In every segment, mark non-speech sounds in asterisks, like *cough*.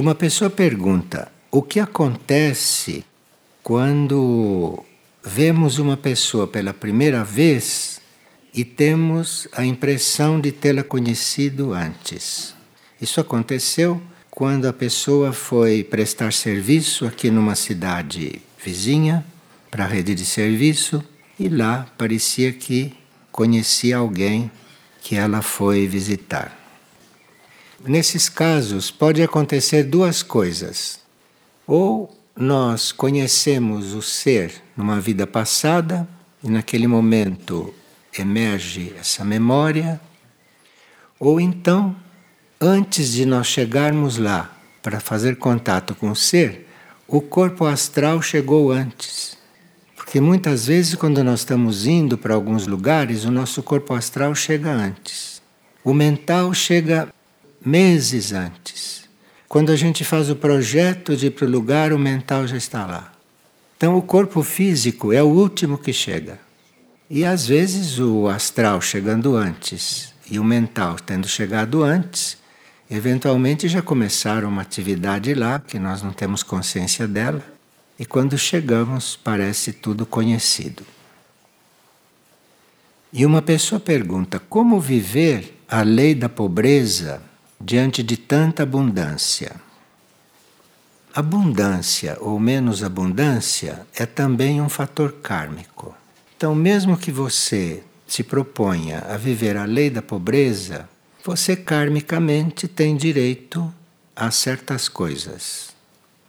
Uma pessoa pergunta: o que acontece quando vemos uma pessoa pela primeira vez e temos a impressão de tê-la conhecido antes? Isso aconteceu quando a pessoa foi prestar serviço aqui numa cidade vizinha para a rede de serviço e lá parecia que conhecia alguém que ela foi visitar. Nesses casos, pode acontecer duas coisas. Ou nós conhecemos o ser numa vida passada e naquele momento emerge essa memória, ou então, antes de nós chegarmos lá para fazer contato com o ser, o corpo astral chegou antes. Porque muitas vezes, quando nós estamos indo para alguns lugares, o nosso corpo astral chega antes. O mental chega meses antes. Quando a gente faz o projeto de ir para o lugar, o mental já está lá. Então, o corpo físico é o último que chega. E às vezes o astral chegando antes e o mental tendo chegado antes, eventualmente já começaram uma atividade lá que nós não temos consciência dela. E quando chegamos, parece tudo conhecido. E uma pessoa pergunta: como viver a lei da pobreza diante de tanta abundância. Abundância ou menos abundância é também um fator kármico. Então, mesmo que você se proponha a viver a lei da pobreza, você karmicamente tem direito a certas coisas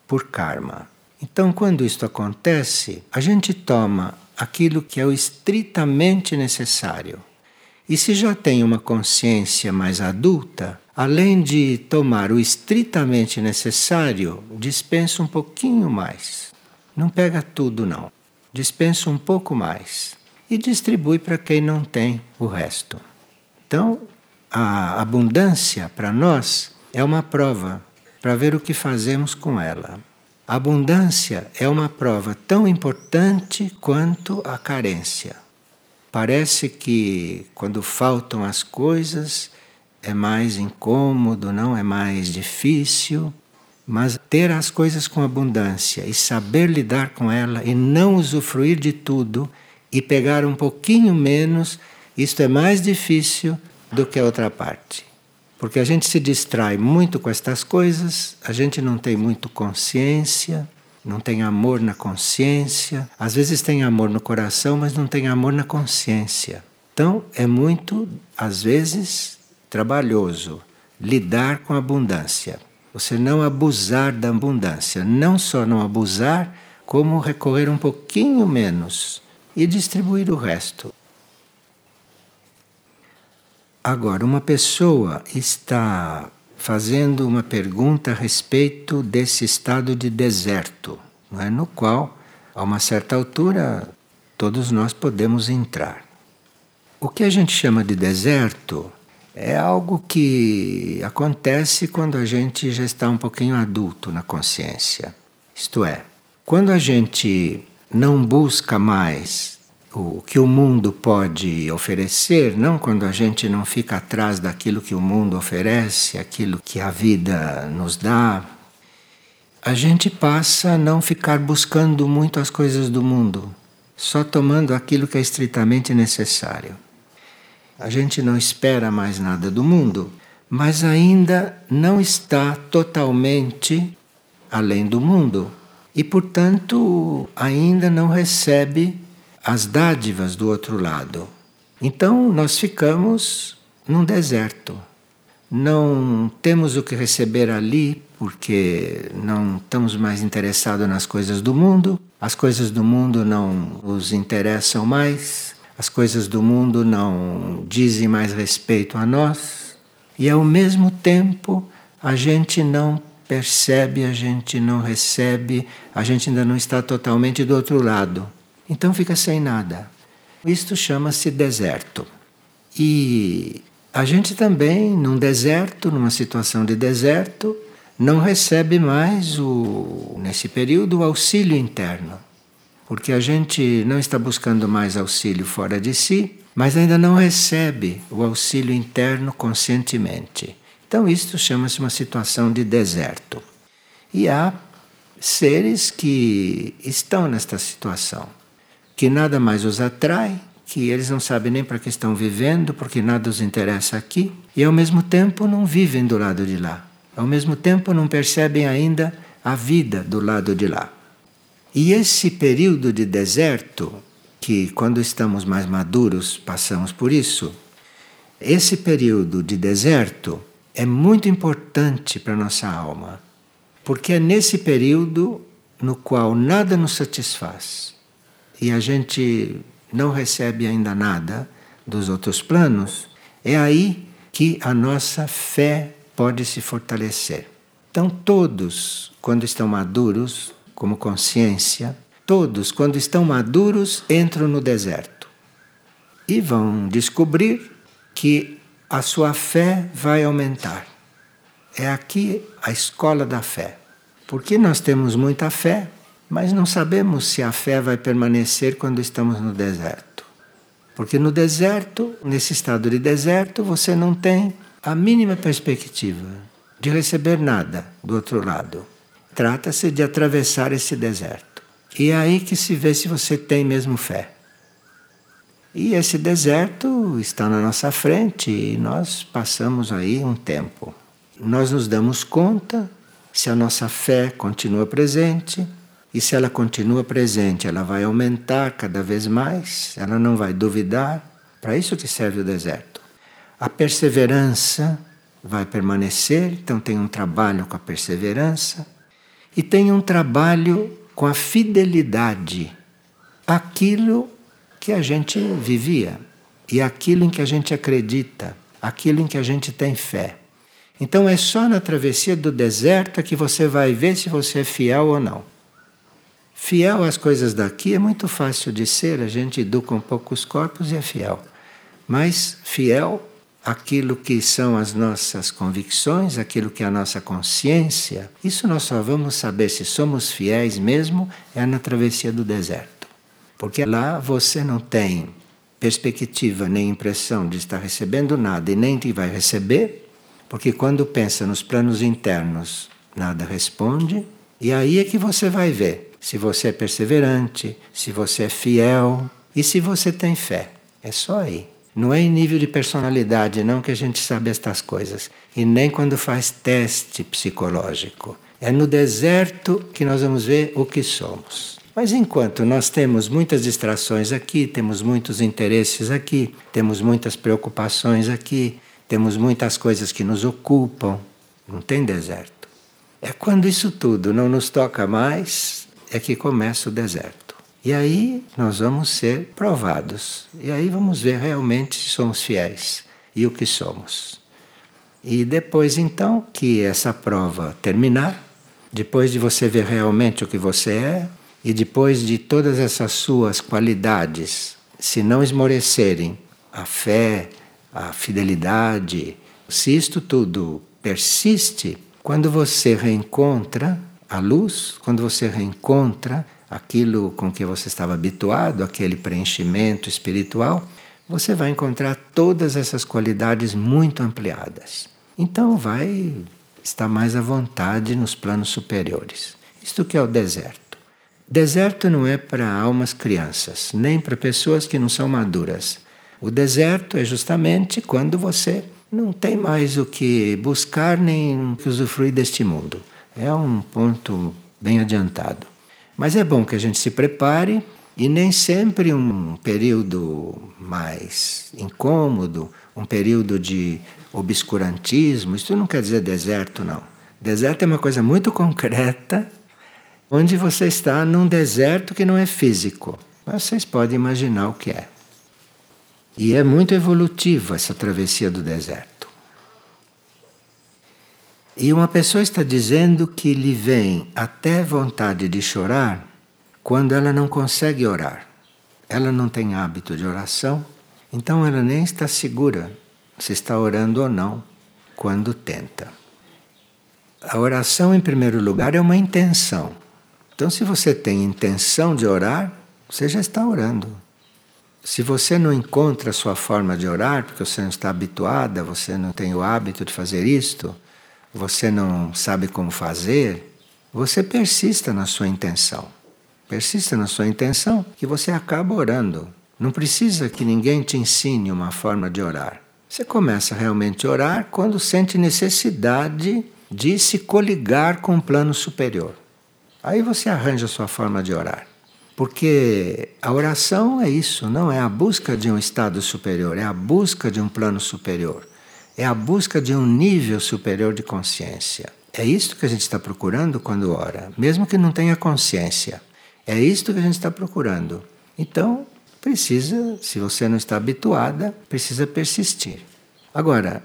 por karma. Então, quando isto acontece, a gente toma aquilo que é o estritamente necessário. E se já tem uma consciência mais adulta, além de tomar o estritamente necessário, dispensa um pouquinho mais. Não pega tudo, não. Dispensa um pouco mais e distribui para quem não tem o resto. Então, a abundância para nós é uma prova para ver o que fazemos com ela. A abundância é uma prova tão importante quanto a carência. Parece que quando faltam as coisas, é mais incômodo, não é mais difícil, mas ter as coisas com abundância e saber lidar com ela e não usufruir de tudo e pegar um pouquinho menos, isto é mais difícil do que a outra parte. Porque a gente se distrai muito com estas coisas, a gente não tem muito consciência, não tem amor na consciência, às vezes tem amor no coração, mas não tem amor na consciência. Então é muito, às vezes, trabalhoso lidar com a abundância. Você não abusar da abundância, não só não abusar, como recorrer um pouquinho menos e distribuir o resto. Agora, uma pessoa está fazendo uma pergunta a respeito desse estado de deserto, é? no qual, a uma certa altura, todos nós podemos entrar. O que a gente chama de deserto é algo que acontece quando a gente já está um pouquinho adulto na consciência. Isto é, quando a gente não busca mais o que o mundo pode oferecer, não quando a gente não fica atrás daquilo que o mundo oferece, aquilo que a vida nos dá, a gente passa a não ficar buscando muito as coisas do mundo, só tomando aquilo que é estritamente necessário. A gente não espera mais nada do mundo, mas ainda não está totalmente além do mundo e, portanto, ainda não recebe as dádivas do outro lado. Então, nós ficamos num deserto. Não temos o que receber ali porque não estamos mais interessados nas coisas do mundo, as coisas do mundo não os interessam mais as coisas do mundo não dizem mais respeito a nós, e ao mesmo tempo a gente não percebe, a gente não recebe, a gente ainda não está totalmente do outro lado. Então fica sem nada. Isto chama-se deserto. E a gente também, num deserto, numa situação de deserto, não recebe mais o, nesse período o auxílio interno porque a gente não está buscando mais auxílio fora de si, mas ainda não recebe o auxílio interno conscientemente. Então, isto chama-se uma situação de deserto. E há seres que estão nesta situação, que nada mais os atrai, que eles não sabem nem para que estão vivendo, porque nada os interessa aqui, e ao mesmo tempo não vivem do lado de lá. Ao mesmo tempo não percebem ainda a vida do lado de lá. E esse período de deserto, que quando estamos mais maduros passamos por isso, esse período de deserto é muito importante para nossa alma, porque é nesse período no qual nada nos satisfaz e a gente não recebe ainda nada dos outros planos, é aí que a nossa fé pode se fortalecer. Então, todos, quando estão maduros, como consciência, todos, quando estão maduros, entram no deserto e vão descobrir que a sua fé vai aumentar. É aqui a escola da fé. Porque nós temos muita fé, mas não sabemos se a fé vai permanecer quando estamos no deserto. Porque no deserto, nesse estado de deserto, você não tem a mínima perspectiva de receber nada do outro lado. Trata-se de atravessar esse deserto. E é aí que se vê se você tem mesmo fé. E esse deserto está na nossa frente e nós passamos aí um tempo. Nós nos damos conta se a nossa fé continua presente e se ela continua presente, ela vai aumentar cada vez mais, ela não vai duvidar. Para isso que serve o deserto. A perseverança vai permanecer, então tem um trabalho com a perseverança e tem um trabalho com a fidelidade aquilo que a gente vivia e aquilo em que a gente acredita, aquilo em que a gente tem fé. Então é só na travessia do deserto que você vai ver se você é fiel ou não. Fiel às coisas daqui é muito fácil de ser, a gente educa um pouco os corpos e é fiel. Mas fiel àquilo que são as nossas convicções, aquilo que é a nossa consciência, isso nós só vamos saber se somos fiéis mesmo é na travessia do deserto. Porque lá você não tem perspectiva nem impressão de estar recebendo nada e nem de vai receber, porque quando pensa nos planos internos, nada responde, e aí é que você vai ver se você é perseverante, se você é fiel e se você tem fé. É só aí. Não é em nível de personalidade, não, que a gente sabe estas coisas. E nem quando faz teste psicológico. É no deserto que nós vamos ver o que somos. Mas enquanto nós temos muitas distrações aqui, temos muitos interesses aqui, temos muitas preocupações aqui, temos muitas coisas que nos ocupam. Não tem deserto. É quando isso tudo não nos toca mais, é que começa o deserto. E aí nós vamos ser provados. E aí vamos ver realmente se somos fiéis e o que somos. E depois então que essa prova terminar, depois de você ver realmente o que você é, e depois de todas essas suas qualidades se não esmorecerem, a fé, a fidelidade, se isto tudo persiste, quando você reencontra a luz, quando você reencontra aquilo com que você estava habituado, aquele preenchimento espiritual, você vai encontrar todas essas qualidades muito ampliadas. Então vai estar mais à vontade nos planos superiores. Isto que é o deserto. Deserto não é para almas crianças, nem para pessoas que não são maduras. O deserto é justamente quando você não tem mais o que buscar nem o que usufruir deste mundo. É um ponto bem adiantado. Mas é bom que a gente se prepare e nem sempre um período mais incômodo, um período de obscurantismo, isso não quer dizer deserto, não. Deserto é uma coisa muito *laughs* concreta, onde você está num deserto que não é físico. Mas vocês podem imaginar o que é. E é muito evolutivo essa travessia do deserto. E uma pessoa está dizendo que lhe vem até vontade de chorar quando ela não consegue orar. Ela não tem hábito de oração, então ela nem está segura se está orando ou não quando tenta. A oração, em primeiro lugar, é uma intenção. Então, se você tem intenção de orar, você já está orando. Se você não encontra a sua forma de orar, porque você não está habituada, você não tem o hábito de fazer isto, você não sabe como fazer, você persista na sua intenção. Persista na sua intenção que você acaba orando. Não precisa que ninguém te ensine uma forma de orar. Você começa realmente a orar quando sente necessidade de se coligar com um plano superior. Aí você arranja a sua forma de orar. Porque a oração é isso, não é a busca de um estado superior, é a busca de um plano superior, é a busca de um nível superior de consciência. É isto que a gente está procurando quando ora, mesmo que não tenha consciência. É isto que a gente está procurando. Então, precisa, se você não está habituada, precisa persistir. Agora,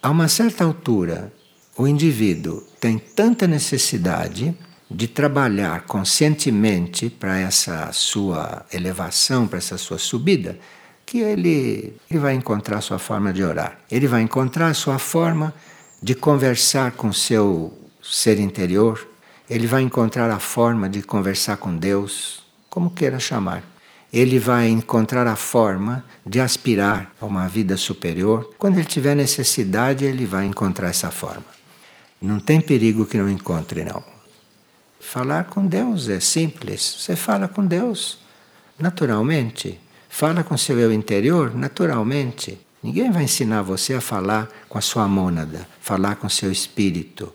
a uma certa altura, o indivíduo tem tanta necessidade de trabalhar conscientemente para essa sua elevação, para essa sua subida, que ele, ele vai encontrar sua forma de orar. Ele vai encontrar sua forma de conversar com seu ser interior, ele vai encontrar a forma de conversar com Deus, como queira chamar. Ele vai encontrar a forma de aspirar a uma vida superior. Quando ele tiver necessidade, ele vai encontrar essa forma. Não tem perigo que não encontre, não. Falar com Deus é simples. Você fala com Deus naturalmente. Fala com seu eu interior naturalmente. Ninguém vai ensinar você a falar com a sua mônada, falar com seu espírito.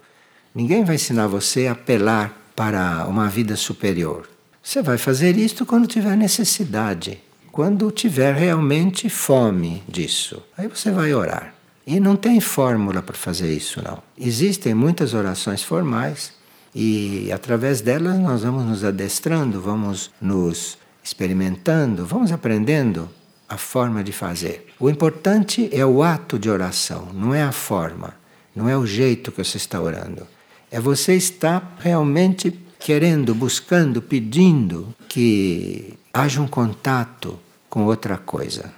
Ninguém vai ensinar você a apelar para uma vida superior. Você vai fazer isto quando tiver necessidade, quando tiver realmente fome disso. Aí você vai orar. E não tem fórmula para fazer isso, não. Existem muitas orações formais e através delas nós vamos nos adestrando, vamos nos experimentando, vamos aprendendo a forma de fazer. O importante é o ato de oração, não é a forma, não é o jeito que você está orando. É você estar realmente querendo, buscando, pedindo que haja um contato com outra coisa.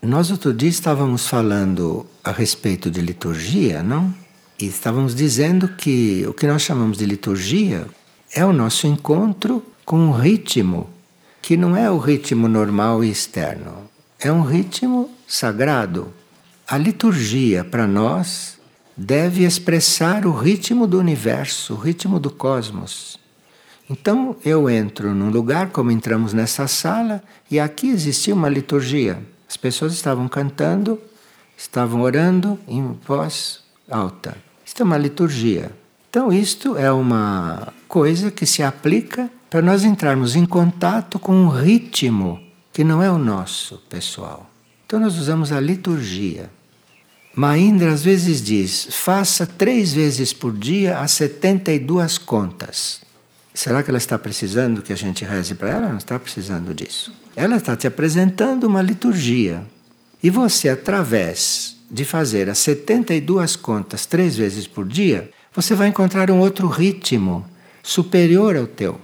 Nós outro dia estávamos falando a respeito de liturgia, não? E estávamos dizendo que o que nós chamamos de liturgia é o nosso encontro com um ritmo que não é o ritmo normal e externo, é um ritmo sagrado. A liturgia, para nós, deve expressar o ritmo do universo, o ritmo do cosmos. Então eu entro num lugar, como entramos nessa sala, e aqui existia uma liturgia. As pessoas estavam cantando, estavam orando em voz alta. Isto é uma liturgia. Então, isto é uma coisa que se aplica para nós entrarmos em contato com um ritmo que não é o nosso, pessoal. Então nós usamos a liturgia. Maindra às vezes diz: faça três vezes por dia as 72 contas. Será que ela está precisando que a gente reze para ela? Não está precisando disso. Ela está te apresentando uma liturgia. E você, através de fazer as 72 contas três vezes por dia, você vai encontrar um outro ritmo superior ao teu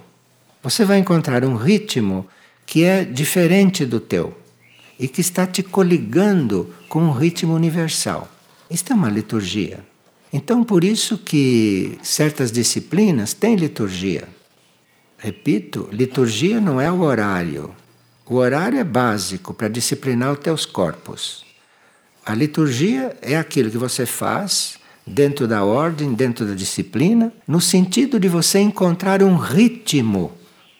você vai encontrar um ritmo que é diferente do teu e que está te coligando com um ritmo universal. Isto é uma liturgia. Então, por isso que certas disciplinas têm liturgia. Repito, liturgia não é o horário. O horário é básico para disciplinar os teus corpos. A liturgia é aquilo que você faz dentro da ordem, dentro da disciplina, no sentido de você encontrar um ritmo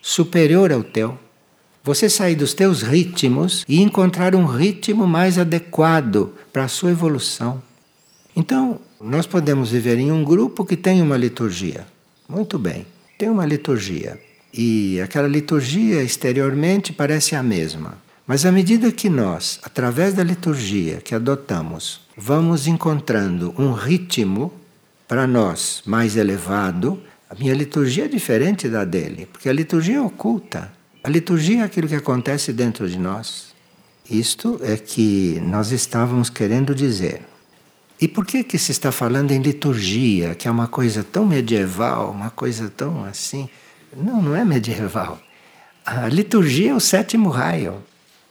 superior ao teu. Você sair dos teus ritmos e encontrar um ritmo mais adequado para a sua evolução. Então, nós podemos viver em um grupo que tem uma liturgia. Muito bem, tem uma liturgia. E aquela liturgia exteriormente parece a mesma. Mas à medida que nós, através da liturgia que adotamos, vamos encontrando um ritmo para nós mais elevado, a minha liturgia é diferente da dele, porque a liturgia é oculta. A liturgia é aquilo que acontece dentro de nós. Isto é que nós estávamos querendo dizer. E por que que se está falando em liturgia, que é uma coisa tão medieval, uma coisa tão assim? Não, não é medieval. A liturgia é o sétimo raio.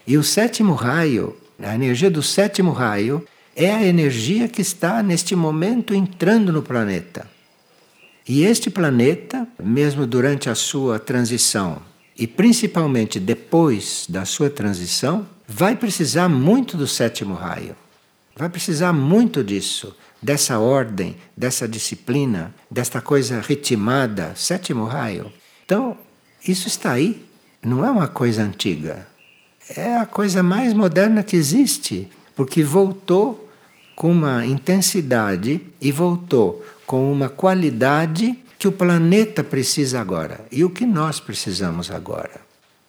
E o sétimo raio, a energia do sétimo raio, é a energia que está neste momento entrando no planeta. E este planeta, mesmo durante a sua transição, e principalmente depois da sua transição, vai precisar muito do sétimo raio. Vai precisar muito disso, dessa ordem, dessa disciplina, desta coisa ritmada, sétimo raio. Então, isso está aí, não é uma coisa antiga. É a coisa mais moderna que existe, porque voltou com uma intensidade e voltou com uma qualidade que o planeta precisa agora e o que nós precisamos agora.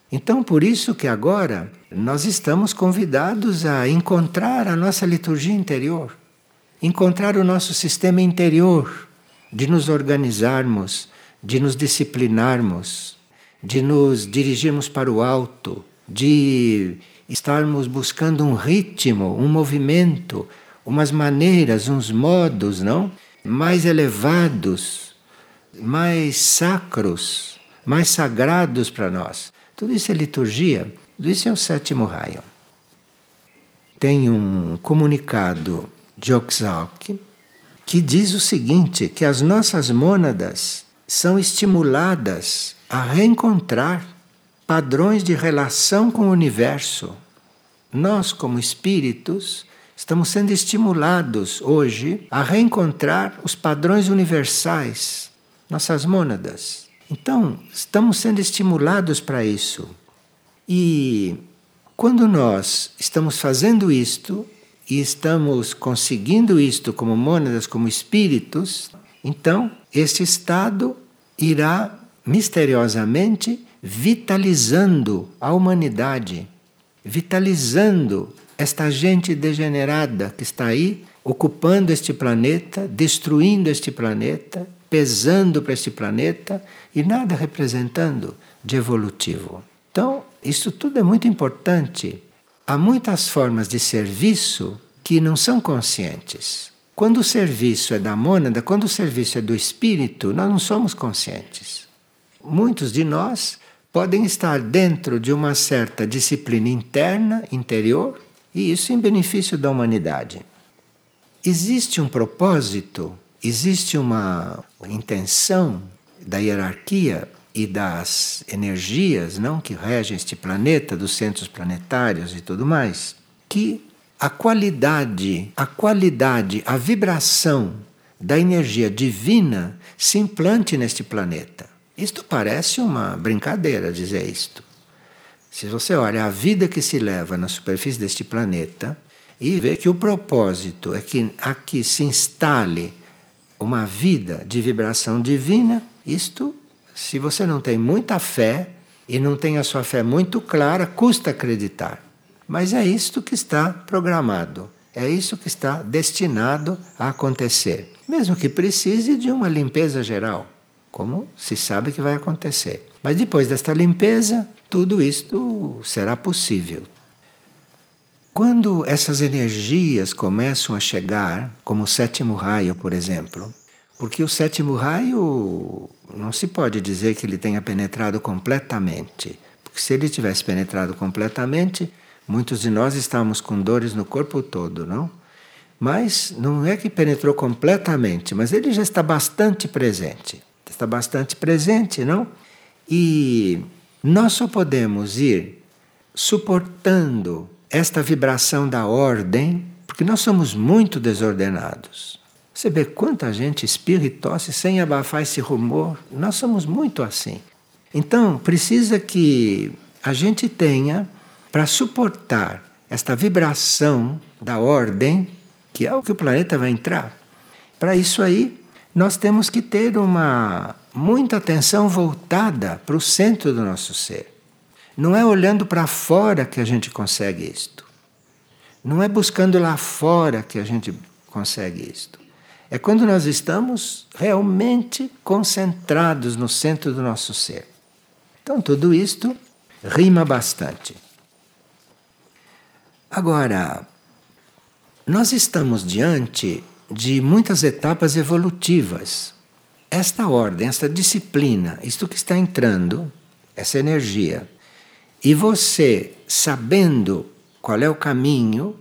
Então, por isso que agora nós estamos convidados a encontrar a nossa liturgia interior, encontrar o nosso sistema interior, de nos organizarmos, de nos disciplinarmos, de nos dirigirmos para o alto, de estarmos buscando um ritmo, um movimento, umas maneiras, uns modos, não? Mais elevados, mais sacros, mais sagrados para nós. Tudo isso é liturgia, tudo isso é o sétimo raio. Tem um comunicado de Oxalk que diz o seguinte: que as nossas mônadas são estimuladas a reencontrar padrões de relação com o universo. Nós, como espíritos, estamos sendo estimulados hoje a reencontrar os padrões universais, nossas mônadas. Então, estamos sendo estimulados para isso. E quando nós estamos fazendo isto e estamos conseguindo isto como mônadas, como espíritos, então este estado irá misteriosamente vitalizando a humanidade, vitalizando esta gente degenerada que está aí ocupando este planeta, destruindo este planeta, pesando para este planeta e nada representando de evolutivo. Então, isso tudo é muito importante. Há muitas formas de serviço que não são conscientes. Quando o serviço é da mônada, quando o serviço é do espírito, nós não somos conscientes. Muitos de nós podem estar dentro de uma certa disciplina interna, interior, e isso em benefício da humanidade. Existe um propósito existe uma intenção da hierarquia e das energias não que regem este planeta, dos centros planetários e tudo mais, que a qualidade, a qualidade, a vibração da energia divina se implante neste planeta. Isto parece uma brincadeira dizer isto. Se você olha a vida que se leva na superfície deste planeta e vê que o propósito é que aqui se instale uma vida de vibração divina, isto, se você não tem muita fé e não tem a sua fé muito clara, custa acreditar. Mas é isto que está programado, é isso que está destinado a acontecer. Mesmo que precise de uma limpeza geral, como se sabe que vai acontecer. Mas depois desta limpeza, tudo isto será possível. Quando essas energias começam a chegar, como o sétimo raio, por exemplo, porque o sétimo raio não se pode dizer que ele tenha penetrado completamente. Porque se ele tivesse penetrado completamente, muitos de nós estávamos com dores no corpo todo, não? Mas não é que penetrou completamente, mas ele já está bastante presente. Está bastante presente, não? E nós só podemos ir suportando esta vibração da ordem, porque nós somos muito desordenados. Você vê quanta gente espirra e tosse sem abafar esse rumor. Nós somos muito assim. Então, precisa que a gente tenha para suportar esta vibração da ordem, que é o que o planeta vai entrar. Para isso aí, nós temos que ter uma muita atenção voltada para o centro do nosso ser. Não é olhando para fora que a gente consegue isto. Não é buscando lá fora que a gente consegue isto. É quando nós estamos realmente concentrados no centro do nosso ser. Então, tudo isto rima bastante. Agora, nós estamos diante de muitas etapas evolutivas. Esta ordem, esta disciplina, isto que está entrando, essa energia, e você sabendo qual é o caminho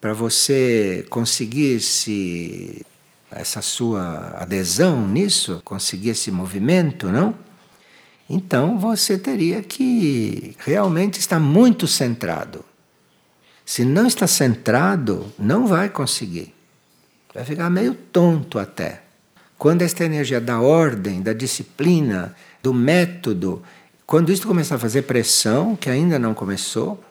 para você conseguir se essa sua adesão nisso, conseguir esse movimento, não? Então você teria que realmente estar muito centrado. Se não está centrado, não vai conseguir. Vai ficar meio tonto até. Quando esta energia da ordem, da disciplina, do método, quando isso começar a fazer pressão, que ainda não começou,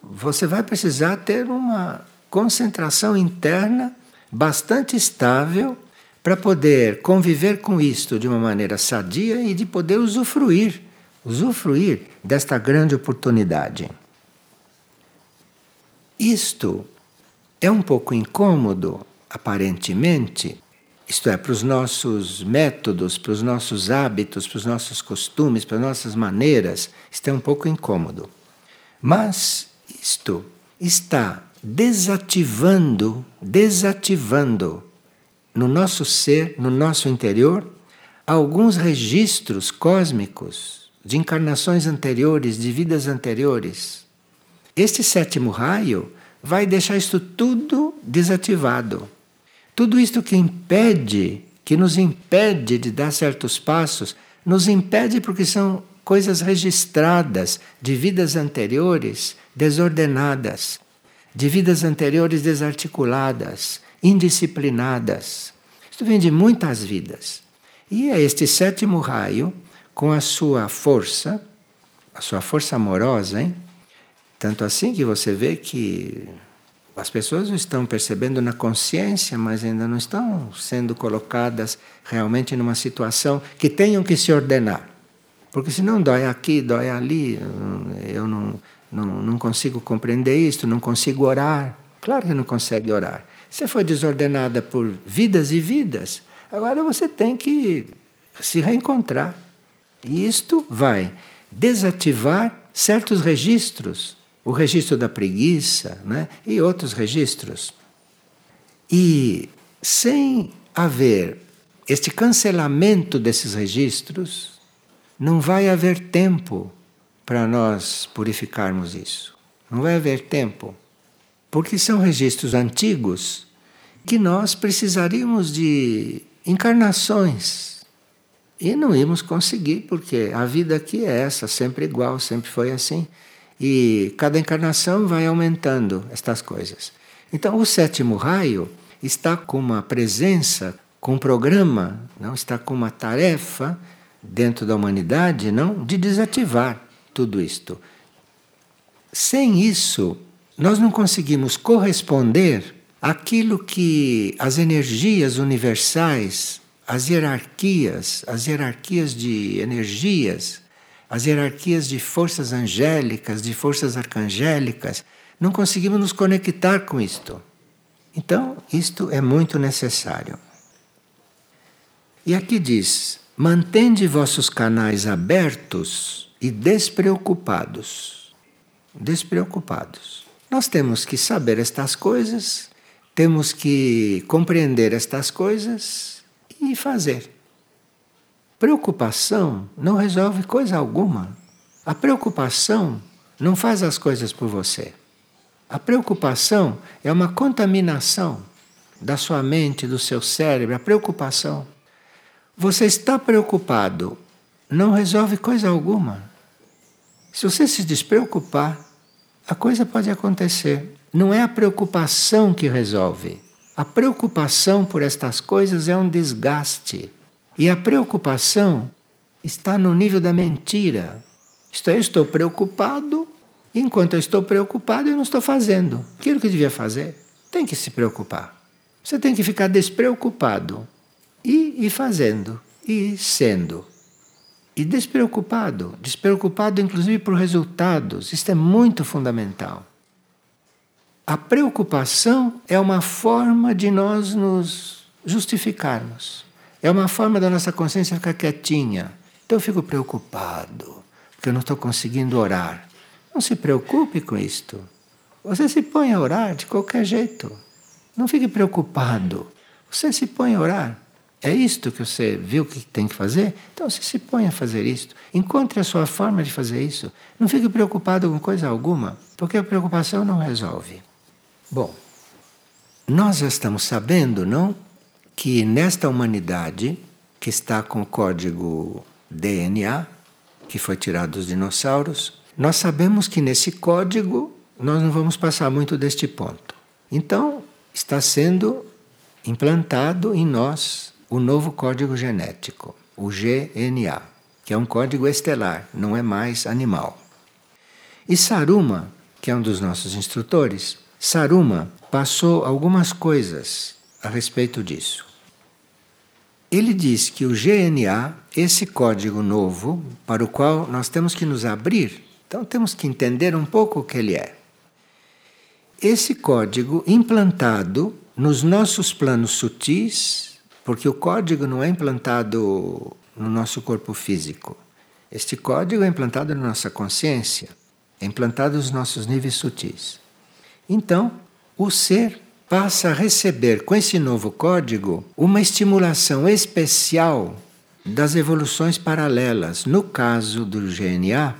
você vai precisar ter uma concentração interna bastante estável para poder conviver com isto de uma maneira sadia e de poder usufruir, usufruir desta grande oportunidade. Isto é um pouco incômodo, aparentemente, isto é, para os nossos métodos, para os nossos hábitos, para os nossos costumes, para as nossas maneiras, isto é um pouco incômodo. Mas isto está desativando, desativando no nosso ser, no nosso interior, alguns registros cósmicos de encarnações anteriores, de vidas anteriores. Este sétimo raio vai deixar isto tudo desativado. Tudo isto que impede, que nos impede de dar certos passos, nos impede porque são coisas registradas de vidas anteriores desordenadas, de vidas anteriores desarticuladas, indisciplinadas. Isto vem de muitas vidas. E é este sétimo raio, com a sua força, a sua força amorosa, hein? Tanto assim que você vê que as pessoas estão percebendo na consciência, mas ainda não estão sendo colocadas realmente numa situação que tenham que se ordenar. Porque senão dói aqui, dói ali, eu não, não, não consigo compreender isto, não consigo orar. Claro que não consegue orar. Você foi desordenada por vidas e vidas. Agora você tem que se reencontrar. E isto vai desativar certos registros o registro da preguiça né? e outros registros. E sem haver este cancelamento desses registros, não vai haver tempo para nós purificarmos isso. Não vai haver tempo. Porque são registros antigos que nós precisaríamos de encarnações. E não íamos conseguir, porque a vida aqui é essa, sempre igual, sempre foi assim. E cada encarnação vai aumentando estas coisas. Então, o sétimo raio está com uma presença, com um programa, não está com uma tarefa dentro da humanidade, não, de desativar tudo isto. Sem isso, nós não conseguimos corresponder àquilo que as energias universais, as hierarquias, as hierarquias de energias as hierarquias de forças angélicas, de forças arcangélicas, não conseguimos nos conectar com isto. Então, isto é muito necessário. E aqui diz: mantende vossos canais abertos e despreocupados. Despreocupados. Nós temos que saber estas coisas, temos que compreender estas coisas e fazer. Preocupação não resolve coisa alguma. A preocupação não faz as coisas por você. A preocupação é uma contaminação da sua mente, do seu cérebro, a preocupação. Você está preocupado, não resolve coisa alguma. Se você se despreocupar, a coisa pode acontecer. Não é a preocupação que resolve. A preocupação por estas coisas é um desgaste. E a preocupação está no nível da mentira. Isto é, estou preocupado, enquanto eu estou preocupado, eu não estou fazendo aquilo que devia fazer. Tem que se preocupar. Você tem que ficar despreocupado e ir fazendo, e sendo. E despreocupado, despreocupado inclusive por resultados. Isto é muito fundamental. A preocupação é uma forma de nós nos justificarmos. É uma forma da nossa consciência ficar quietinha. Então eu fico preocupado, porque eu não estou conseguindo orar. Não se preocupe com isto. Você se põe a orar de qualquer jeito. Não fique preocupado. Você se põe a orar. É isto que você viu que tem que fazer? Então você se põe a fazer isto. Encontre a sua forma de fazer isso. Não fique preocupado com coisa alguma, porque a preocupação não resolve. Bom, nós já estamos sabendo, não? Que nesta humanidade, que está com o código DNA, que foi tirado dos dinossauros, nós sabemos que nesse código nós não vamos passar muito deste ponto. Então, está sendo implantado em nós o novo código genético, o GNA, que é um código estelar, não é mais animal. E Saruma, que é um dos nossos instrutores, Saruma passou algumas coisas a respeito disso. Ele diz que o GNA, esse código novo, para o qual nós temos que nos abrir, então temos que entender um pouco o que ele é. Esse código implantado nos nossos planos sutis, porque o código não é implantado no nosso corpo físico. Este código é implantado na nossa consciência, é implantado nos nossos níveis sutis. Então, o ser passa a receber com esse novo código uma estimulação especial das evoluções paralelas. No caso do GNA,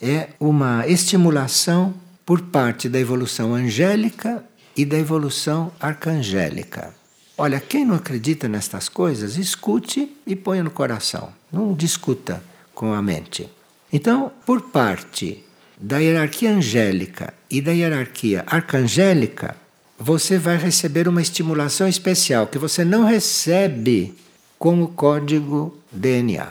é uma estimulação por parte da evolução angélica e da evolução arcangélica. Olha, quem não acredita nestas coisas, escute e ponha no coração. Não discuta com a mente. Então, por parte da hierarquia angélica e da hierarquia arcangélica, você vai receber uma estimulação especial que você não recebe com o código DNA.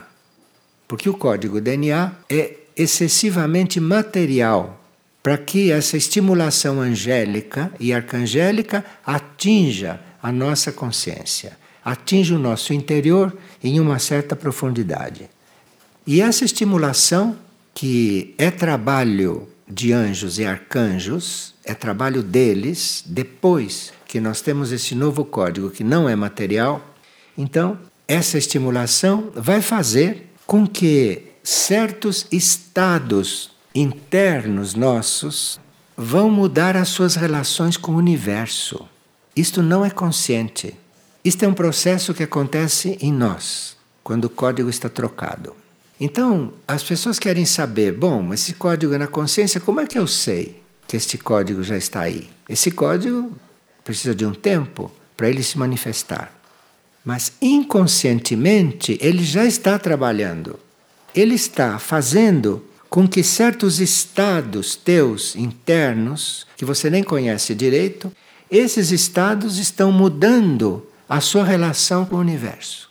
Porque o código DNA é excessivamente material para que essa estimulação angélica e arcangélica atinja a nossa consciência, atinja o nosso interior em uma certa profundidade. E essa estimulação, que é trabalho de anjos e arcanjos, é trabalho deles, depois que nós temos esse novo código que não é material, então essa estimulação vai fazer com que certos estados internos nossos vão mudar as suas relações com o universo. Isto não é consciente. Isto é um processo que acontece em nós, quando o código está trocado. Então, as pessoas querem saber, bom, esse código é na consciência, como é que eu sei que este código já está aí? Esse código precisa de um tempo para ele se manifestar. Mas inconscientemente ele já está trabalhando. Ele está fazendo com que certos estados teus internos, que você nem conhece direito, esses estados estão mudando a sua relação com o universo.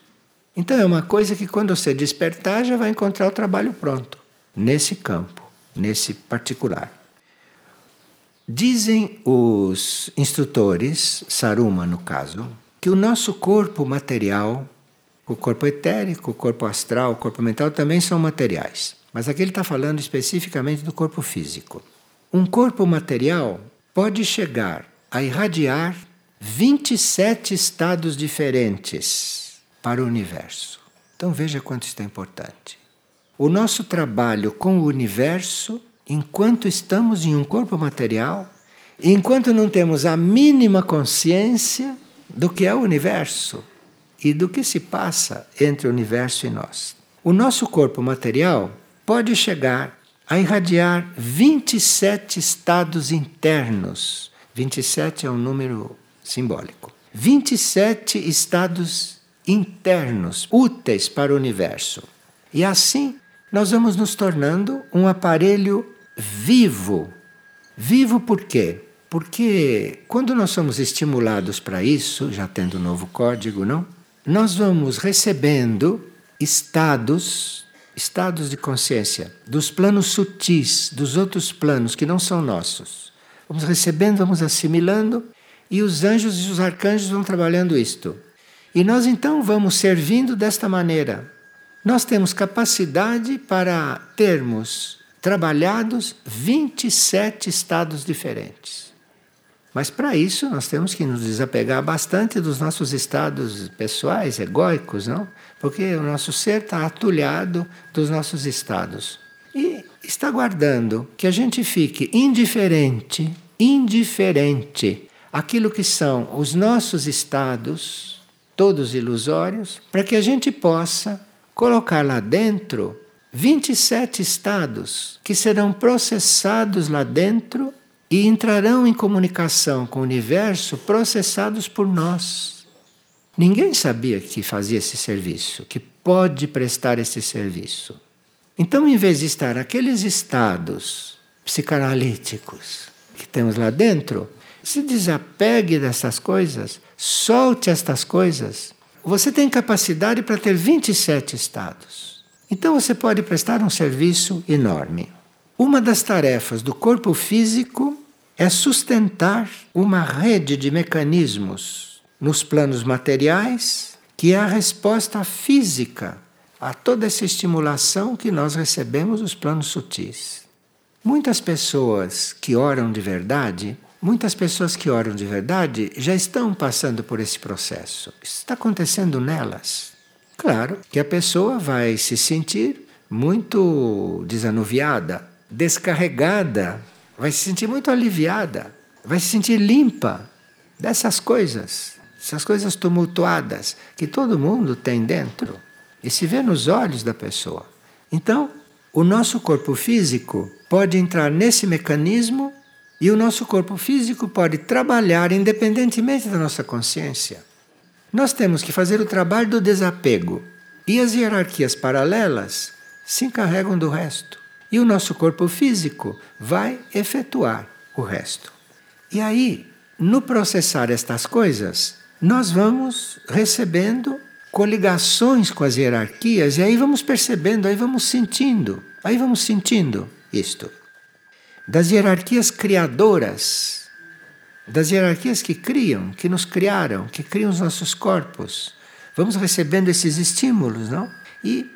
Então é uma coisa que quando você despertar já vai encontrar o trabalho pronto, nesse campo, nesse particular. Dizem os instrutores, Saruma no caso, que o nosso corpo material, o corpo etérico, o corpo astral, o corpo mental também são materiais. Mas aqui ele está falando especificamente do corpo físico. Um corpo material pode chegar a irradiar 27 estados diferentes para o universo. Então veja quanto isso é importante. O nosso trabalho com o universo, enquanto estamos em um corpo material, enquanto não temos a mínima consciência do que é o universo e do que se passa entre o universo e nós. O nosso corpo material pode chegar a irradiar 27 estados internos. 27 é um número simbólico. 27 estados internos, úteis para o universo. E assim nós vamos nos tornando um aparelho vivo. Vivo por quê? Porque quando nós somos estimulados para isso, já tendo um novo código, não? Nós vamos recebendo estados, estados de consciência dos planos sutis, dos outros planos que não são nossos. Vamos recebendo, vamos assimilando e os anjos e os arcanjos vão trabalhando isto. E nós então vamos servindo desta maneira. Nós temos capacidade para termos trabalhados 27 estados diferentes. Mas para isso nós temos que nos desapegar bastante dos nossos estados pessoais, egóicos, não? Porque o nosso ser está atulhado dos nossos estados. E está guardando que a gente fique indiferente, indiferente aquilo que são os nossos estados todos ilusórios, para que a gente possa colocar lá dentro 27 estados que serão processados lá dentro e entrarão em comunicação com o universo processados por nós. Ninguém sabia que fazia esse serviço, que pode prestar esse serviço. Então, em vez de estar aqueles estados psicanalíticos, que temos lá dentro, se desapegue dessas coisas, solte estas coisas. Você tem capacidade para ter 27 estados. Então você pode prestar um serviço enorme. Uma das tarefas do corpo físico é sustentar uma rede de mecanismos nos planos materiais, que é a resposta física a toda essa estimulação que nós recebemos dos planos sutis. Muitas pessoas que oram de verdade, muitas pessoas que oram de verdade já estão passando por esse processo. Isso está acontecendo nelas. Claro que a pessoa vai se sentir muito desanuviada, descarregada, vai se sentir muito aliviada, vai se sentir limpa dessas coisas, essas coisas tumultuadas que todo mundo tem dentro e se vê nos olhos da pessoa. Então, o nosso corpo físico pode entrar nesse mecanismo e o nosso corpo físico pode trabalhar independentemente da nossa consciência. Nós temos que fazer o trabalho do desapego e as hierarquias paralelas se encarregam do resto. E o nosso corpo físico vai efetuar o resto. E aí, no processar estas coisas, nós vamos recebendo coligações com as hierarquias, e aí vamos percebendo, aí vamos sentindo, aí vamos sentindo isto. Das hierarquias criadoras, das hierarquias que criam, que nos criaram, que criam os nossos corpos. Vamos recebendo esses estímulos, não? E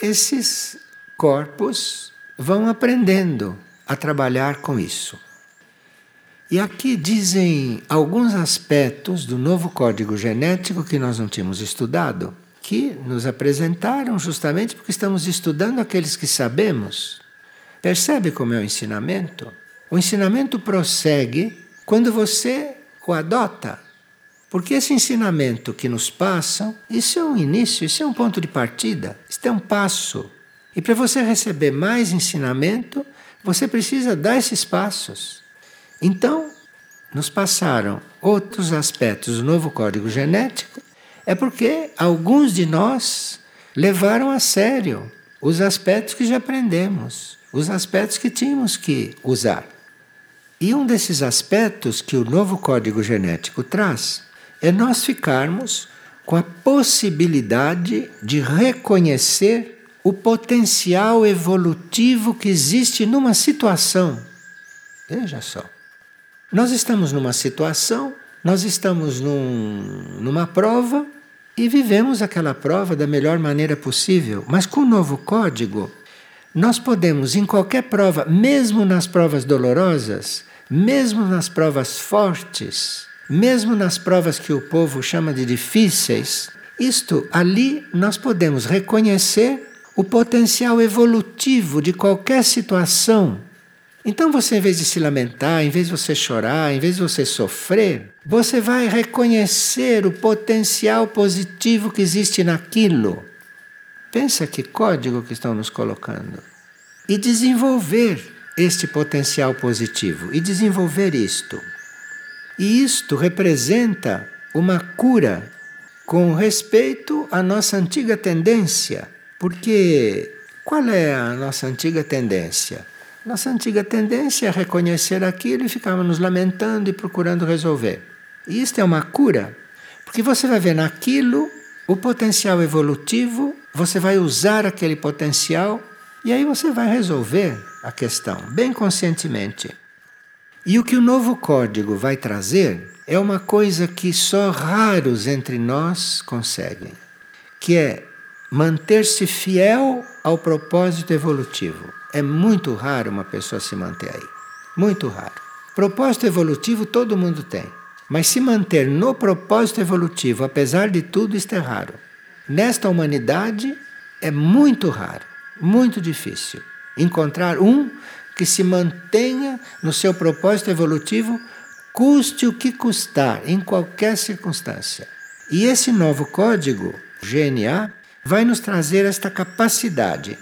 esses corpos vão aprendendo a trabalhar com isso. E aqui dizem alguns aspectos do novo código genético que nós não tínhamos estudado, que nos apresentaram justamente porque estamos estudando aqueles que sabemos. Percebe como é o ensinamento? O ensinamento prossegue quando você o adota. Porque esse ensinamento que nos passam, isso é um início, isso é um ponto de partida, isso é um passo. E para você receber mais ensinamento, você precisa dar esses passos. Então, nos passaram outros aspectos do novo código genético, é porque alguns de nós levaram a sério os aspectos que já aprendemos, os aspectos que tínhamos que usar. E um desses aspectos que o novo código genético traz é nós ficarmos com a possibilidade de reconhecer o potencial evolutivo que existe numa situação. Veja só. Nós estamos numa situação, nós estamos num, numa prova e vivemos aquela prova da melhor maneira possível. Mas com o novo código, nós podemos, em qualquer prova, mesmo nas provas dolorosas, mesmo nas provas fortes, mesmo nas provas que o povo chama de difíceis, isto ali nós podemos reconhecer o potencial evolutivo de qualquer situação então você, em vez de se lamentar, em vez de você chorar, em vez de você sofrer, você vai reconhecer o potencial positivo que existe naquilo. Pensa que código que estão nos colocando. E desenvolver este potencial positivo e desenvolver isto. E isto representa uma cura com respeito à nossa antiga tendência. Porque qual é a nossa antiga tendência? Nossa antiga tendência é reconhecer aquilo e ficarmos nos lamentando e procurando resolver. E isto é uma cura, porque você vai ver naquilo o potencial evolutivo, você vai usar aquele potencial e aí você vai resolver a questão, bem conscientemente. E o que o novo código vai trazer é uma coisa que só raros entre nós conseguem, que é manter-se fiel ao propósito evolutivo. É muito raro uma pessoa se manter aí. Muito raro. Propósito evolutivo todo mundo tem. Mas se manter no propósito evolutivo, apesar de tudo, isto é raro. Nesta humanidade é muito raro, muito difícil encontrar um que se mantenha no seu propósito evolutivo, custe o que custar, em qualquer circunstância. E esse novo código, GNA, vai nos trazer esta capacidade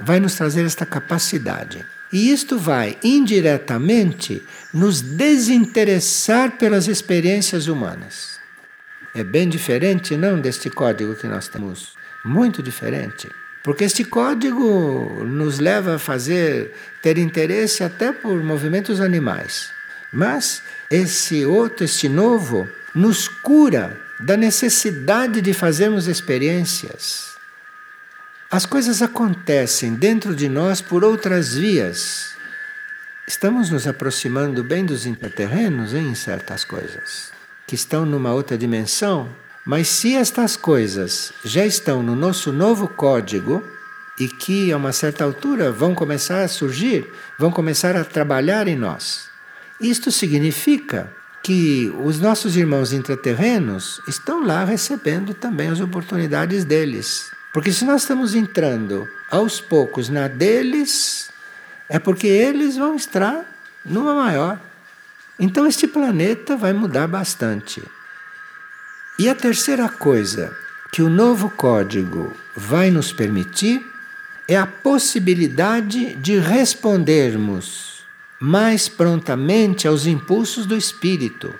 vai nos trazer esta capacidade. E isto vai indiretamente nos desinteressar pelas experiências humanas. É bem diferente, não, deste código que nós temos. Muito diferente. Porque este código nos leva a fazer, ter interesse até por movimentos animais. Mas esse outro, este novo, nos cura da necessidade de fazermos experiências. As coisas acontecem dentro de nós por outras vias. Estamos nos aproximando bem dos interterrenos em certas coisas, que estão numa outra dimensão, mas se estas coisas já estão no nosso novo código e que a uma certa altura vão começar a surgir, vão começar a trabalhar em nós. Isto significa que os nossos irmãos intraterrenos estão lá recebendo também as oportunidades deles. Porque se nós estamos entrando aos poucos na deles, é porque eles vão estar numa maior. Então este planeta vai mudar bastante. E a terceira coisa que o novo código vai nos permitir é a possibilidade de respondermos mais prontamente aos impulsos do espírito.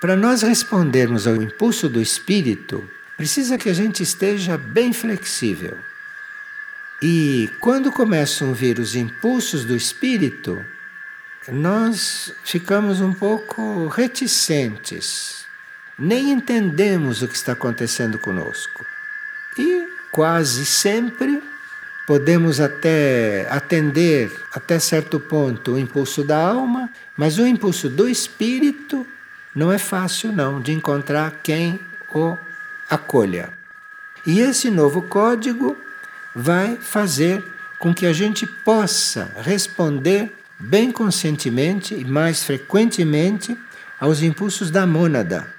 Para nós respondermos ao impulso do espírito, precisa que a gente esteja bem flexível. E quando começam a vir os impulsos do espírito, nós ficamos um pouco reticentes, nem entendemos o que está acontecendo conosco. E quase sempre Podemos até atender até certo ponto o impulso da alma, mas o impulso do espírito não é fácil não de encontrar quem o acolha. E esse novo código vai fazer com que a gente possa responder bem conscientemente e mais frequentemente aos impulsos da mônada.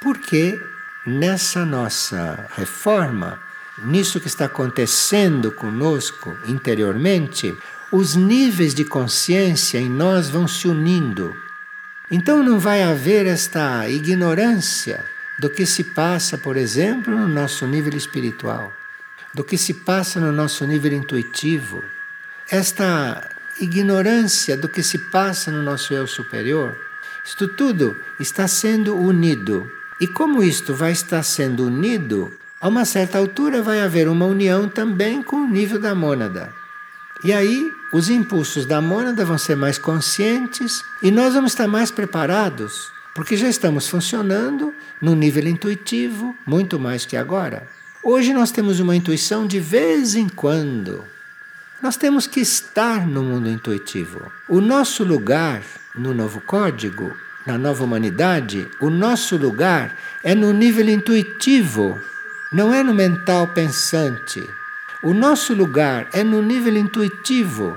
Porque nessa nossa reforma nisso que está acontecendo conosco interiormente, os níveis de consciência em nós vão se unindo. Então não vai haver esta ignorância do que se passa, por exemplo, no nosso nível espiritual, do que se passa no nosso nível intuitivo, esta ignorância do que se passa no nosso eu superior. Isto tudo está sendo unido. E como isto vai estar sendo unido, a uma certa altura vai haver uma união também com o nível da mônada. E aí os impulsos da mônada vão ser mais conscientes e nós vamos estar mais preparados, porque já estamos funcionando no nível intuitivo muito mais que agora. Hoje nós temos uma intuição de vez em quando. Nós temos que estar no mundo intuitivo. O nosso lugar no novo código, na nova humanidade, o nosso lugar é no nível intuitivo não é no mental pensante. O nosso lugar é no nível intuitivo.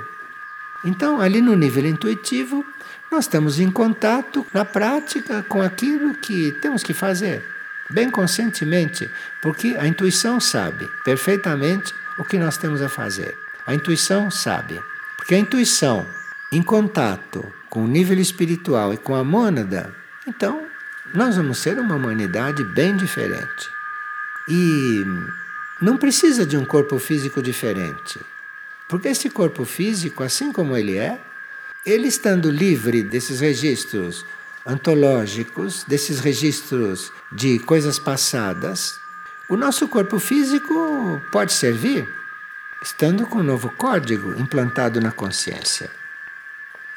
Então, ali no nível intuitivo, nós estamos em contato na prática com aquilo que temos que fazer, bem conscientemente, porque a intuição sabe perfeitamente o que nós temos a fazer. A intuição sabe, porque a intuição em contato com o nível espiritual e com a mônada, então nós vamos ser uma humanidade bem diferente. E não precisa de um corpo físico diferente. Porque esse corpo físico, assim como ele é, ele estando livre desses registros antológicos, desses registros de coisas passadas, o nosso corpo físico pode servir, estando com um novo código implantado na consciência.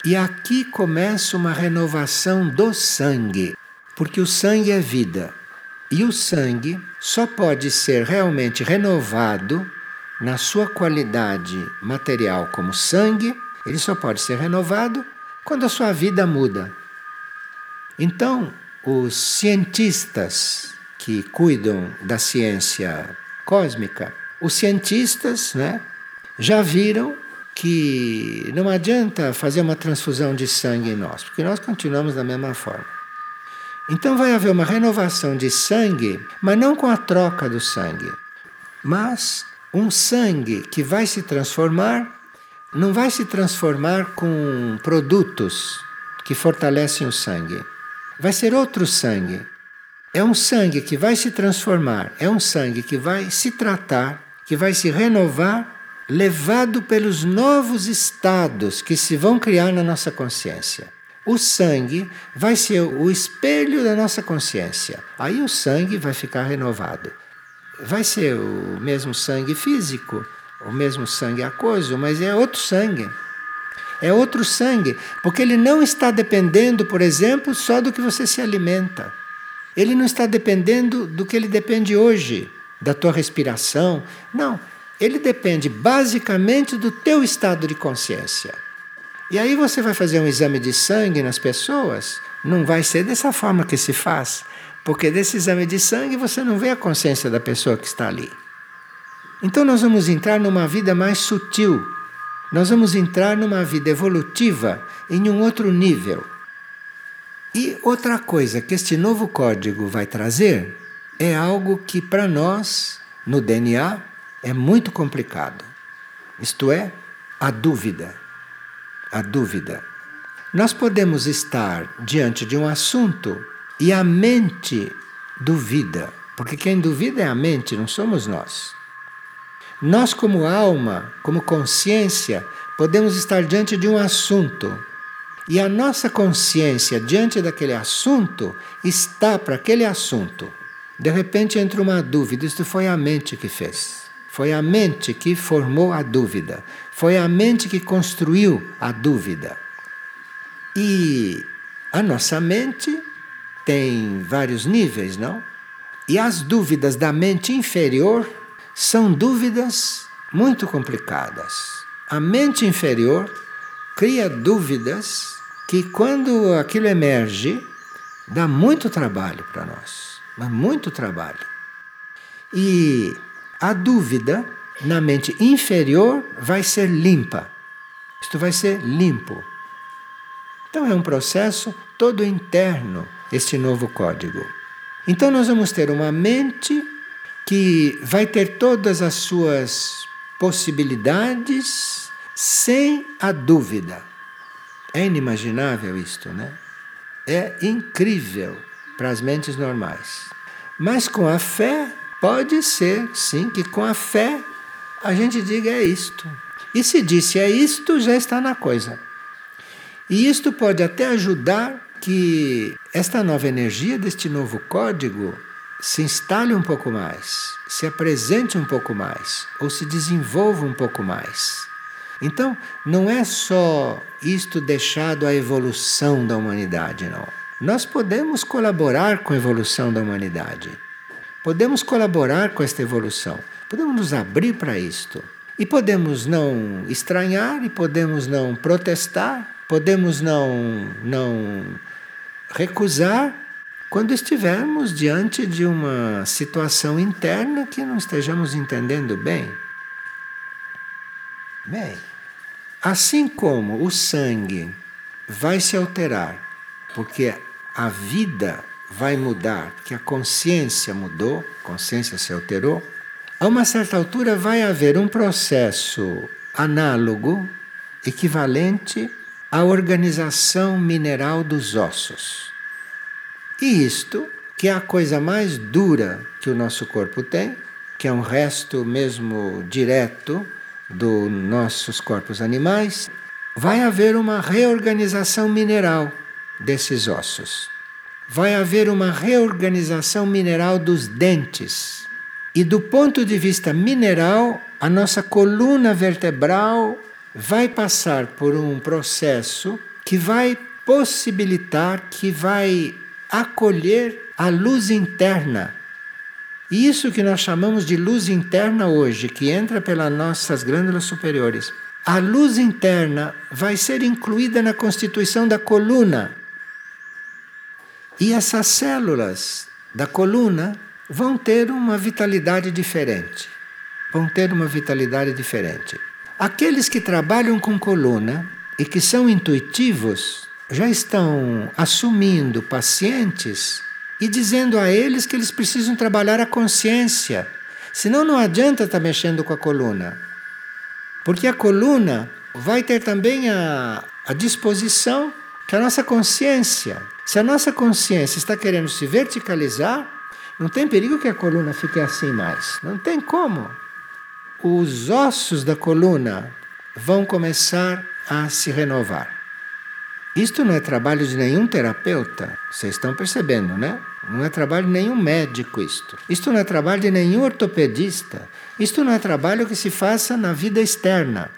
E aqui começa uma renovação do sangue, porque o sangue é vida. E o sangue só pode ser realmente renovado na sua qualidade material como sangue, ele só pode ser renovado quando a sua vida muda. Então, os cientistas que cuidam da ciência cósmica, os cientistas né, já viram que não adianta fazer uma transfusão de sangue em nós, porque nós continuamos da mesma forma. Então vai haver uma renovação de sangue, mas não com a troca do sangue, mas um sangue que vai se transformar, não vai se transformar com produtos que fortalecem o sangue. Vai ser outro sangue. É um sangue que vai se transformar, é um sangue que vai se tratar, que vai se renovar, levado pelos novos estados que se vão criar na nossa consciência o sangue vai ser o espelho da nossa consciência. Aí o sangue vai ficar renovado. Vai ser o mesmo sangue físico, o mesmo sangue aquoso, mas é outro sangue. É outro sangue, porque ele não está dependendo, por exemplo, só do que você se alimenta. Ele não está dependendo do que ele depende hoje, da tua respiração. Não, ele depende basicamente do teu estado de consciência. E aí você vai fazer um exame de sangue nas pessoas, não vai ser dessa forma que se faz, porque desse exame de sangue você não vê a consciência da pessoa que está ali. Então nós vamos entrar numa vida mais sutil. Nós vamos entrar numa vida evolutiva em um outro nível. E outra coisa que este novo código vai trazer é algo que para nós, no DNA, é muito complicado. Isto é, a dúvida a dúvida. Nós podemos estar diante de um assunto e a mente duvida, porque quem duvida é a mente, não somos nós. Nós, como alma, como consciência, podemos estar diante de um assunto e a nossa consciência diante daquele assunto está para aquele assunto. De repente entra uma dúvida, isto foi a mente que fez. Foi a mente que formou a dúvida. Foi a mente que construiu a dúvida. E a nossa mente tem vários níveis, não? E as dúvidas da mente inferior são dúvidas muito complicadas. A mente inferior cria dúvidas que, quando aquilo emerge, dá muito trabalho para nós. Mas muito trabalho. E a dúvida na mente inferior vai ser limpa. Isto vai ser limpo. Então é um processo todo interno este novo código. Então nós vamos ter uma mente que vai ter todas as suas possibilidades sem a dúvida. É inimaginável isto, né? É incrível para as mentes normais. Mas com a fé Pode ser, sim, que com a fé a gente diga é isto. E se disse é isto, já está na coisa. E isto pode até ajudar que esta nova energia deste novo código se instale um pouco mais, se apresente um pouco mais, ou se desenvolva um pouco mais. Então, não é só isto deixado à evolução da humanidade, não. Nós podemos colaborar com a evolução da humanidade. Podemos colaborar com esta evolução, podemos nos abrir para isto. E podemos não estranhar, e podemos não protestar, podemos não, não recusar quando estivermos diante de uma situação interna que não estejamos entendendo bem. Bem, assim como o sangue vai se alterar, porque a vida vai mudar, porque a consciência mudou, a consciência se alterou, a uma certa altura vai haver um processo análogo, equivalente à organização mineral dos ossos. E isto, que é a coisa mais dura que o nosso corpo tem, que é um resto mesmo direto dos nossos corpos animais, vai haver uma reorganização mineral desses ossos vai haver uma reorganização mineral dos dentes. E do ponto de vista mineral, a nossa coluna vertebral vai passar por um processo que vai possibilitar, que vai acolher a luz interna. E isso que nós chamamos de luz interna hoje, que entra pelas nossas glândulas superiores. A luz interna vai ser incluída na constituição da coluna. E essas células da coluna vão ter uma vitalidade diferente. Vão ter uma vitalidade diferente. Aqueles que trabalham com coluna e que são intuitivos já estão assumindo pacientes e dizendo a eles que eles precisam trabalhar a consciência. Senão não adianta estar mexendo com a coluna. Porque a coluna vai ter também a, a disposição que a nossa consciência se a nossa consciência está querendo se verticalizar, não tem perigo que a coluna fique assim mais. Não tem como. Os ossos da coluna vão começar a se renovar. Isto não é trabalho de nenhum terapeuta, vocês estão percebendo, né? Não é trabalho de nenhum médico isto. Isto não é trabalho de nenhum ortopedista. Isto não é trabalho que se faça na vida externa.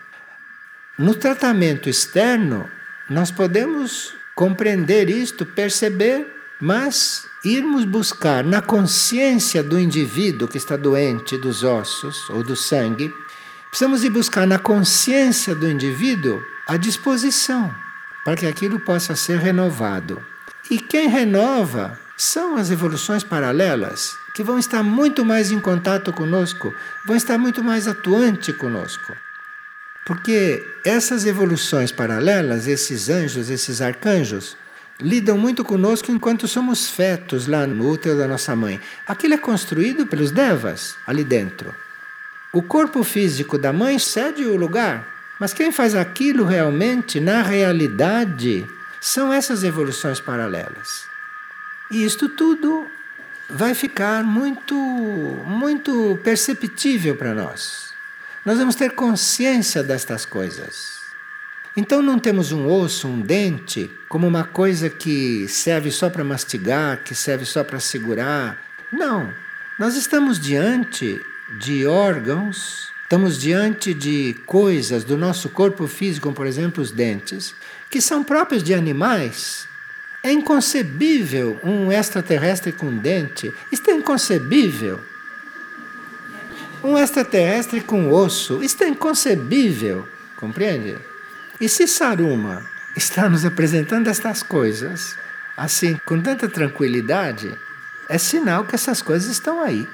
no tratamento externo, nós podemos compreender isto, perceber, mas irmos buscar na consciência do indivíduo que está doente dos ossos ou do sangue, precisamos ir buscar na consciência do indivíduo a disposição para que aquilo possa ser renovado. E quem renova são as evoluções paralelas, que vão estar muito mais em contato conosco, vão estar muito mais atuante conosco. Porque essas evoluções paralelas, esses anjos, esses arcanjos, lidam muito conosco enquanto somos fetos lá no útero da nossa mãe. Aquilo é construído pelos devas ali dentro. O corpo físico da mãe cede o lugar, mas quem faz aquilo realmente, na realidade, são essas evoluções paralelas. E isto tudo vai ficar muito, muito perceptível para nós. Nós vamos ter consciência destas coisas. Então não temos um osso, um dente, como uma coisa que serve só para mastigar, que serve só para segurar. Não. Nós estamos diante de órgãos, estamos diante de coisas do nosso corpo físico, como por exemplo os dentes, que são próprios de animais. É inconcebível um extraterrestre com dente. Isto é inconcebível. Um extraterrestre com osso. Isto é inconcebível. Compreende? E se Saruma está nos apresentando estas coisas, assim, com tanta tranquilidade, é sinal que essas coisas estão aí.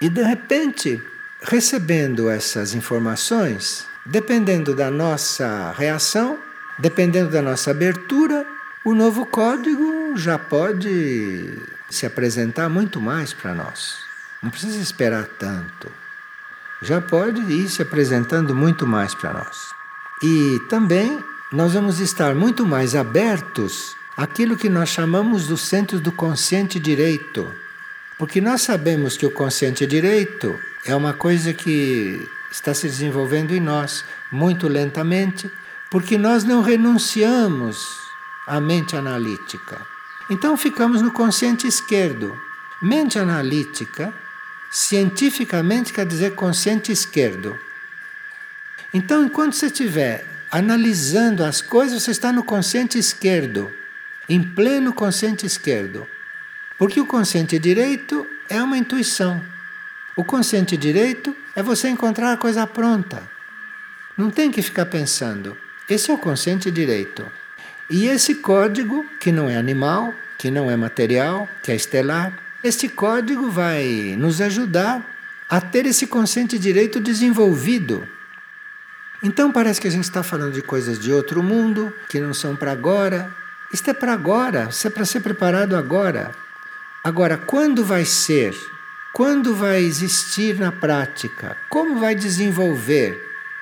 E de repente, recebendo essas informações, dependendo da nossa reação, dependendo da nossa abertura, o novo código já pode se apresentar muito mais para nós. Não precisa esperar tanto. Já pode ir se apresentando muito mais para nós. E também nós vamos estar muito mais abertos àquilo que nós chamamos do centro do consciente direito. Porque nós sabemos que o consciente direito é uma coisa que está se desenvolvendo em nós muito lentamente, porque nós não renunciamos à mente analítica. Então ficamos no consciente esquerdo. Mente analítica, cientificamente quer dizer consciente esquerdo. Então, enquanto você estiver analisando as coisas, você está no consciente esquerdo, em pleno consciente esquerdo. Porque o consciente direito é uma intuição. O consciente direito é você encontrar a coisa pronta. Não tem que ficar pensando. Esse é o consciente direito. E esse código, que não é animal, que não é material, que é estelar, este código vai nos ajudar a ter esse consciente direito desenvolvido então parece que a gente está falando de coisas de outro mundo, que não são para agora. Isto é para agora, isso é para ser preparado agora. Agora, quando vai ser? Quando vai existir na prática? Como vai desenvolver?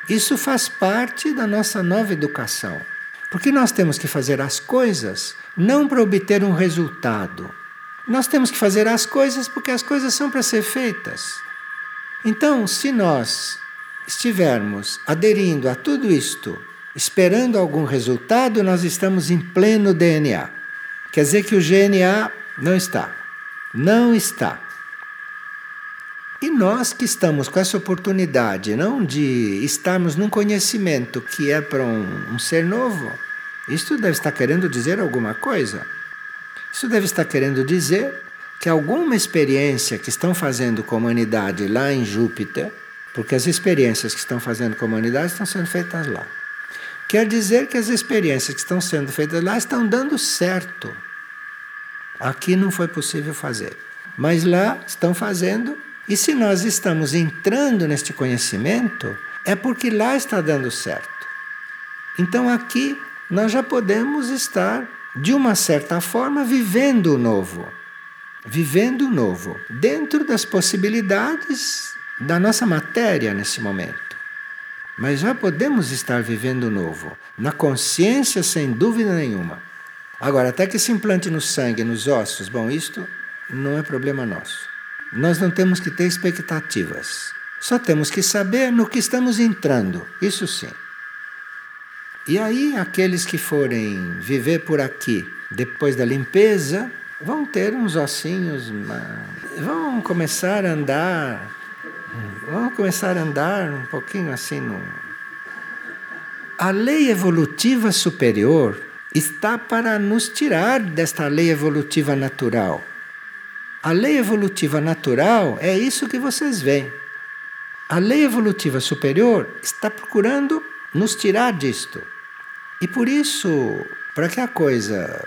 Isso faz parte da nossa nova educação. Porque nós temos que fazer as coisas não para obter um resultado. Nós temos que fazer as coisas porque as coisas são para ser feitas. Então, se nós estivermos aderindo a tudo isto, esperando algum resultado, nós estamos em pleno DNA. Quer dizer que o GNA não está. Não está. E nós que estamos com essa oportunidade, não de estarmos num conhecimento que é para um, um ser novo, isto deve estar querendo dizer alguma coisa. Isso deve estar querendo dizer que alguma experiência que estão fazendo com a humanidade lá em Júpiter porque as experiências que estão fazendo com a humanidade estão sendo feitas lá. Quer dizer que as experiências que estão sendo feitas lá estão dando certo. Aqui não foi possível fazer. Mas lá estão fazendo, e se nós estamos entrando neste conhecimento, é porque lá está dando certo. Então aqui nós já podemos estar, de uma certa forma, vivendo o novo. Vivendo o novo, dentro das possibilidades da nossa matéria nesse momento. Mas já podemos estar vivendo o novo, na consciência sem dúvida nenhuma. Agora, até que se implante no sangue, nos ossos, bom, isto não é problema nosso. Nós não temos que ter expectativas. Só temos que saber no que estamos entrando, isso sim. E aí, aqueles que forem viver por aqui depois da limpeza, vão ter uns ossinhos, vão começar a andar Vamos começar a andar um pouquinho assim no, A lei evolutiva superior está para nos tirar desta lei evolutiva natural. A lei evolutiva natural é isso que vocês veem. A lei evolutiva superior está procurando nos tirar disto. E por isso, para que a coisa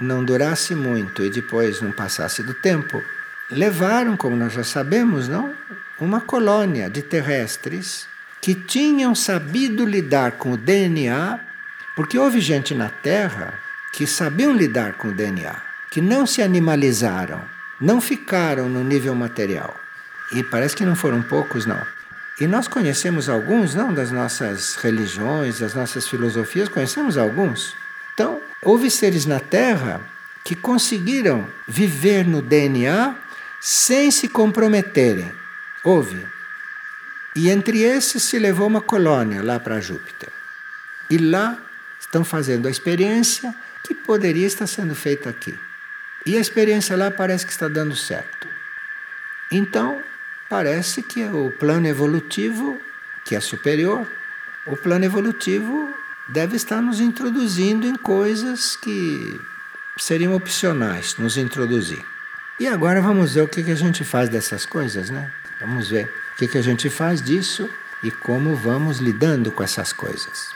não durasse muito e depois não passasse do tempo, levaram, como nós já sabemos, não, uma colônia de terrestres que tinham sabido lidar com o DNA, porque houve gente na Terra que sabiam lidar com o DNA, que não se animalizaram, não ficaram no nível material. E parece que não foram poucos, não. E nós conhecemos alguns, não, das nossas religiões, das nossas filosofias, conhecemos alguns. Então, houve seres na Terra que conseguiram viver no DNA sem se comprometerem. Houve. E entre esses se levou uma colônia lá para Júpiter. E lá estão fazendo a experiência que poderia estar sendo feita aqui. E a experiência lá parece que está dando certo. Então, parece que o plano evolutivo, que é superior, o plano evolutivo deve estar nos introduzindo em coisas que seriam opcionais nos introduzir. E agora vamos ver o que, a gente faz dessas coisas, né? Vamos ver o que, a gente faz disso e como vamos lidando com essas coisas.